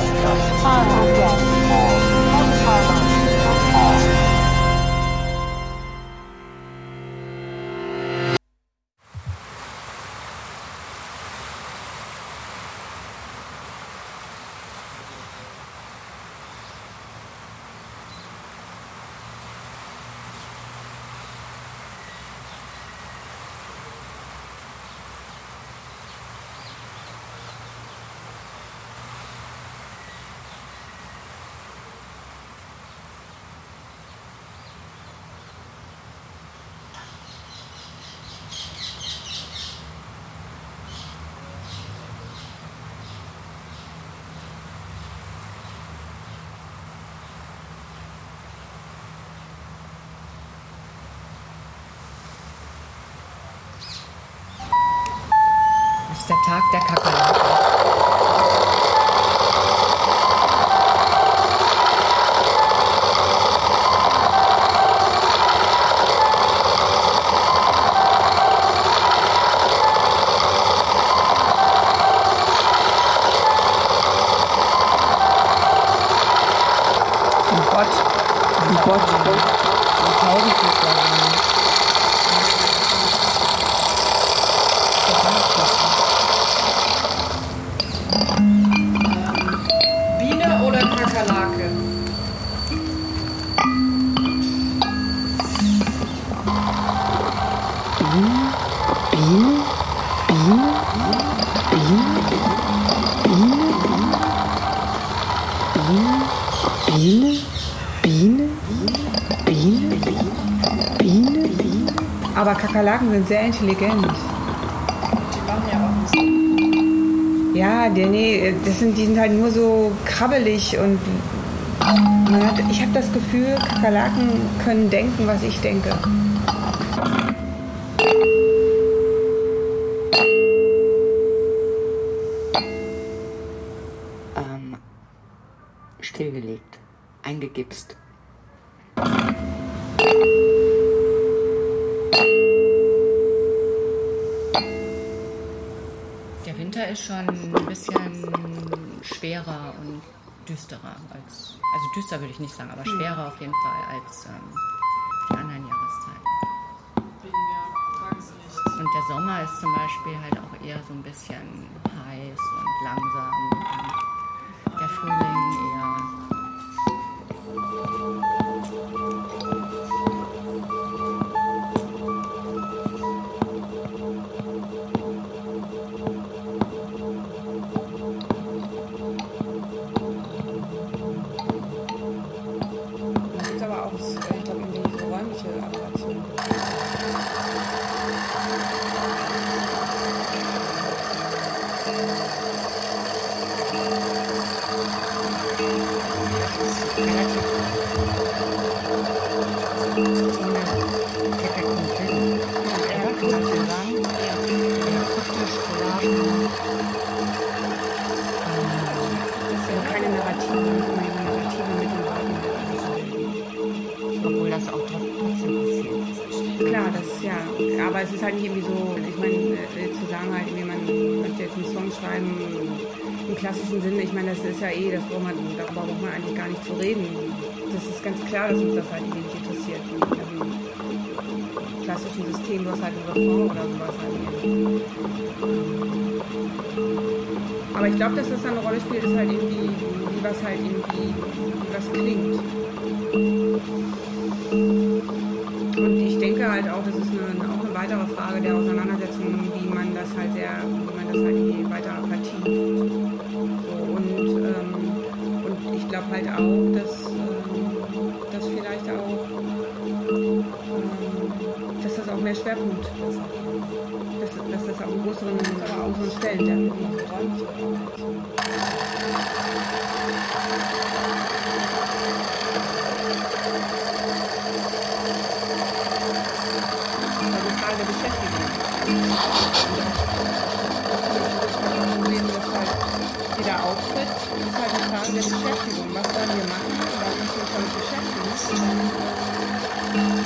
は。Tag der Kakerlaken. Ein Bot. Biene? Biene? Biene? Biene? Biene? Aber Kakerlaken sind sehr intelligent. Die ja der, nee, das sind, die sind halt nur so krabbelig und hat, ich habe das Gefühl, Kakerlaken können denken, was ich denke. Ähm, stillgelegt. Eingegipst. Der Winter ist schon ein bisschen schwerer und düsterer als, also düster würde ich nicht sagen, aber schwerer auf jeden Fall als ähm, die anderen Jahreszeiten. Weniger Tageslicht. Und der Sommer ist zum Beispiel halt auch eher so ein bisschen heiß und langsam. Und der Frühling eher. うん。Obwohl das auch tro- trotzdem passiert. Klar, das ja. Aber es ist halt nicht irgendwie so, ich meine, äh, zu sagen halt, irgendwie, man möchte jetzt einen Song schreiben im klassischen Sinne, ich meine, das ist ja eh, das braucht man, darüber braucht man eigentlich gar nicht zu reden. Das ist ganz klar, dass uns das halt nicht interessiert. Im klassischen System, du hast halt ein Refrain oder sowas halt. irgendwie. Aber ich glaube, dass das dann eine Rolle spielt, ist halt irgendwie, wie was halt irgendwie, wie was klingt. Und ich denke halt auch, das ist eine, auch eine weitere Frage der Auseinandersetzung, wie man das halt sehr, wie man das halt weiter vertieft. So, und, ähm, und ich glaube halt auch, was sollen wir machen? Weil uns sind solche Chefs, die dann, äh,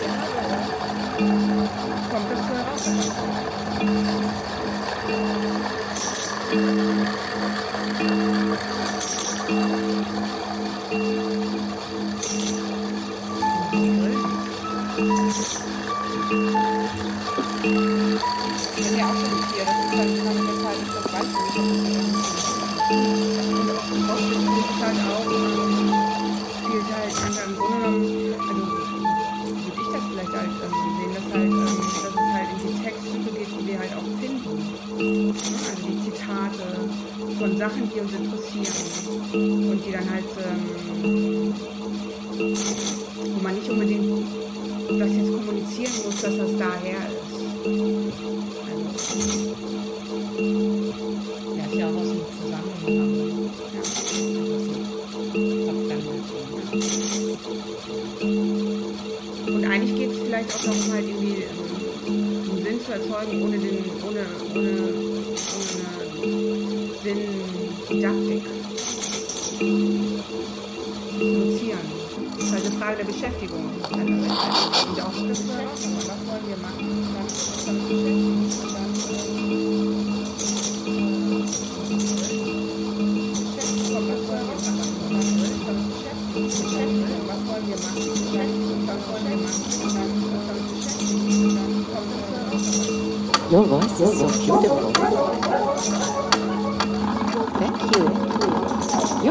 der Haber, von Sachen, die uns interessieren. Und die dann halt, ähm, Sinndidaktik zu produzieren. Das ist halt eine Frage der Beschäftigung. Und auch das, was wollen wir machen? Dann uns damit beschäftigen. Dann, Your voice is so beautiful.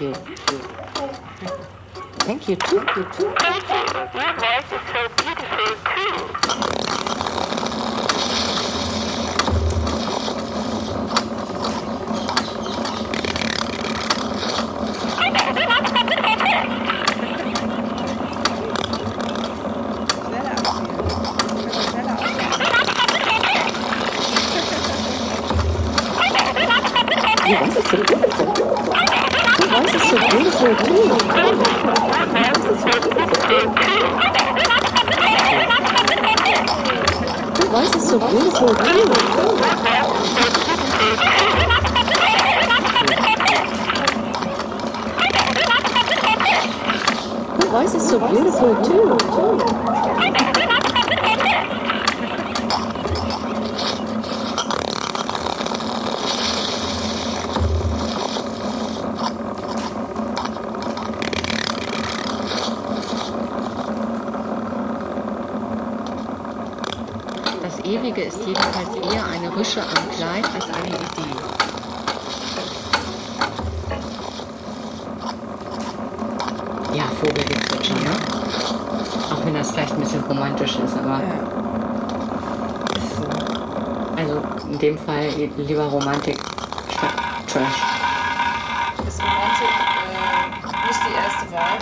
Thank you. Thank you, too. Thank you, too. Thank you. Your voice is so beautiful, too. Is so beautiful too. Das Ewige ist jedenfalls eher eine Rische am Kleid als eine Idee. Ja, Vogelgezwitscher, ne? Auch wenn das vielleicht ein bisschen romantisch ist, aber ist so. Also in dem Fall lieber Romantik statt Trash. Ist Romantik äh, nicht die erste Wahl?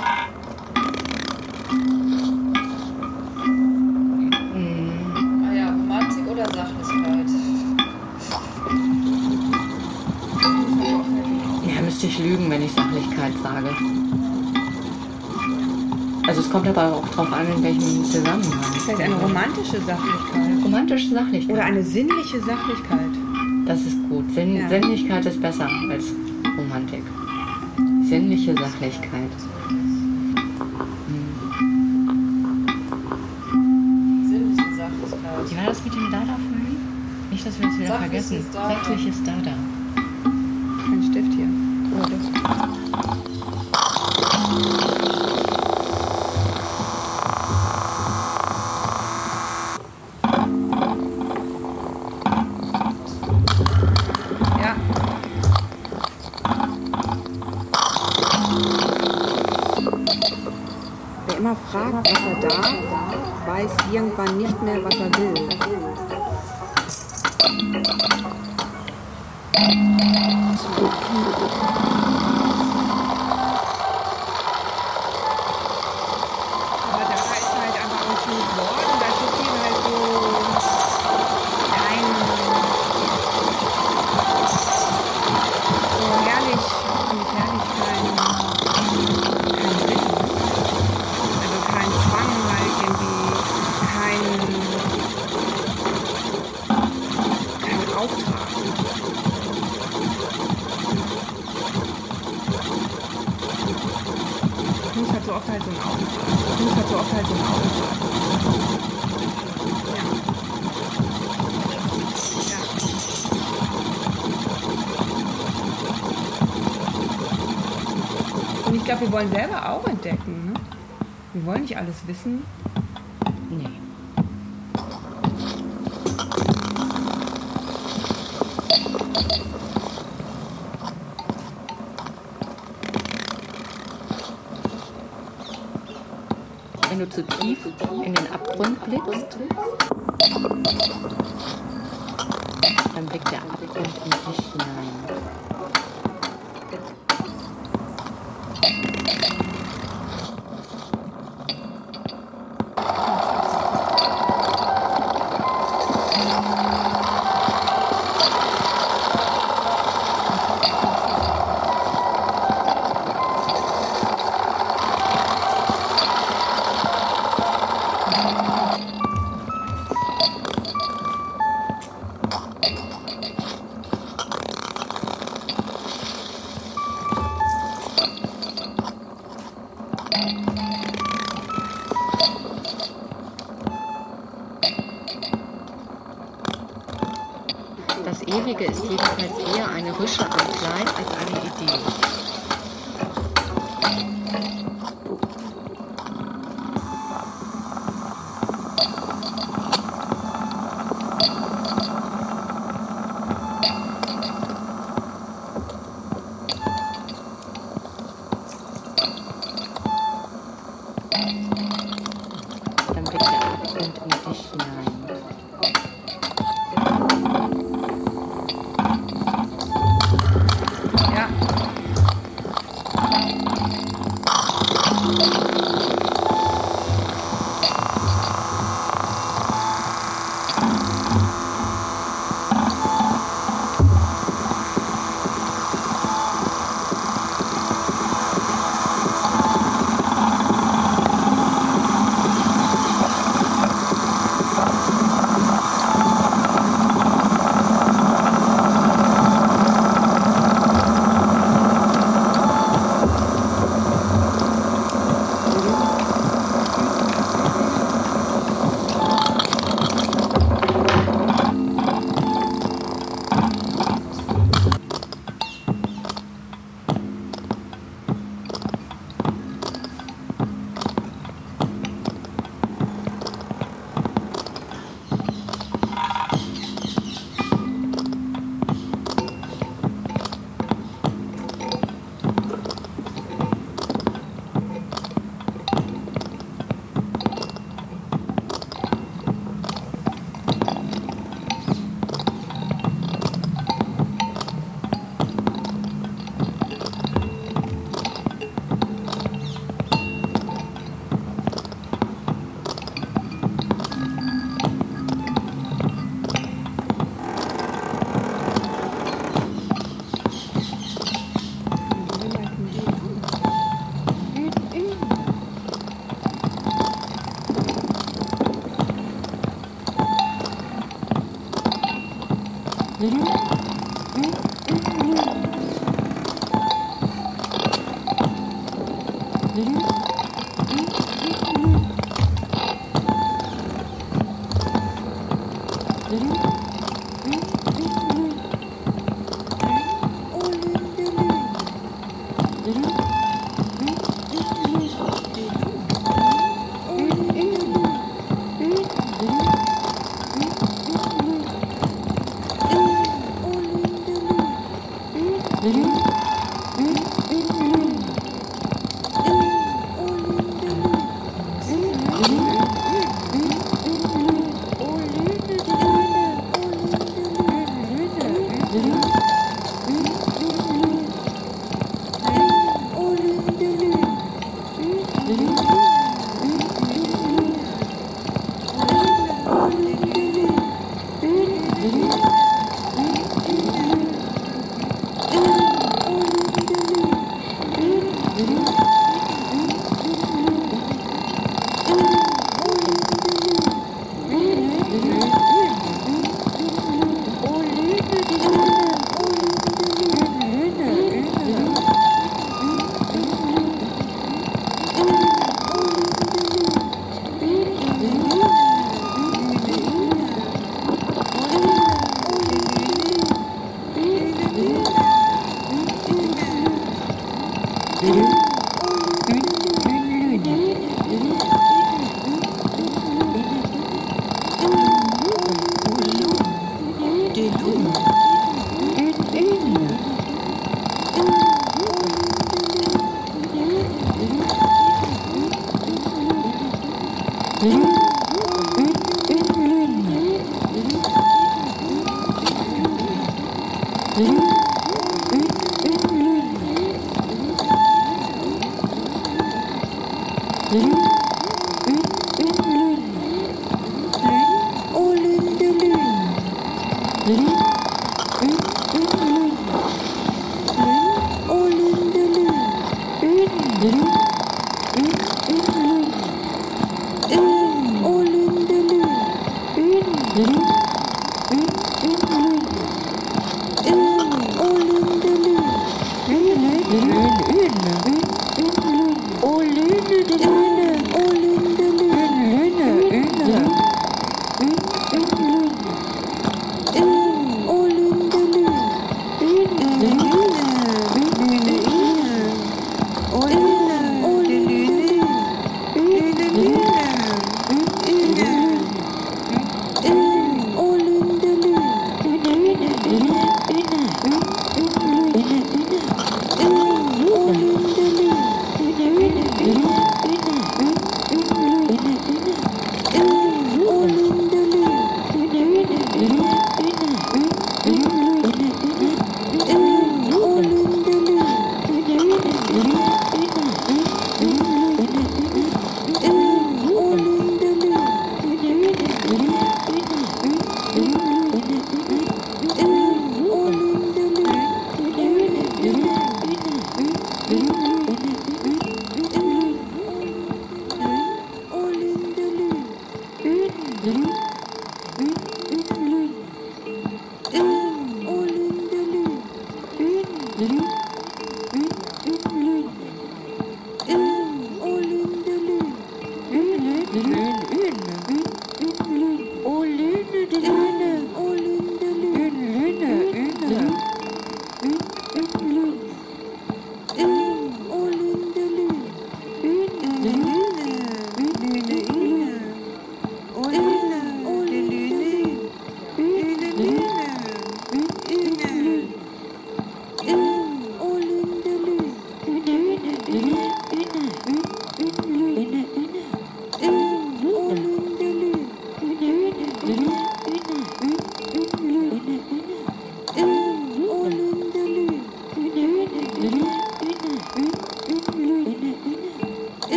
Ah ja, Romantik oder Sachlichkeit? Ja, müsste ich lügen, wenn ich Sachlichkeit sage. Also es kommt aber auch drauf an, in welchem Zusammenhang. Vielleicht eine romantische Sachlichkeit. Romantische Sachlichkeit. Oder eine sinnliche Sachlichkeit. Das ist gut. Sinn, Ja. Sinnlichkeit ist besser als Romantik. Sinnliche Sachlichkeit. Sinnliche Sachlichkeit. Wie war das mit dem Dada-Film? Nicht, dass wir das wieder Sachliches vergessen. Dada. Sachliches Dada. Aber so oft halt so ein Auto. Du musst halt so oft halt so ein Auto. ich glaube, wir wollen selber auch entdecken. Ne? Wir wollen nicht alles wissen. Zu tief in den Abgrund blickst, dann blickt der Abgrund in dich hinein. Ewige ist jedenfalls eher eine Rische am Kleid als eine Idee. Dann blickt der Abgrund in dich hinein. うんう Ли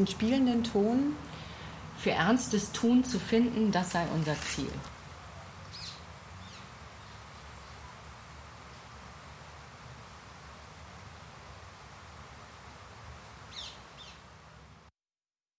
Den spielenden Ton Für ernstes Tun zu finden, das sei unser Ziel.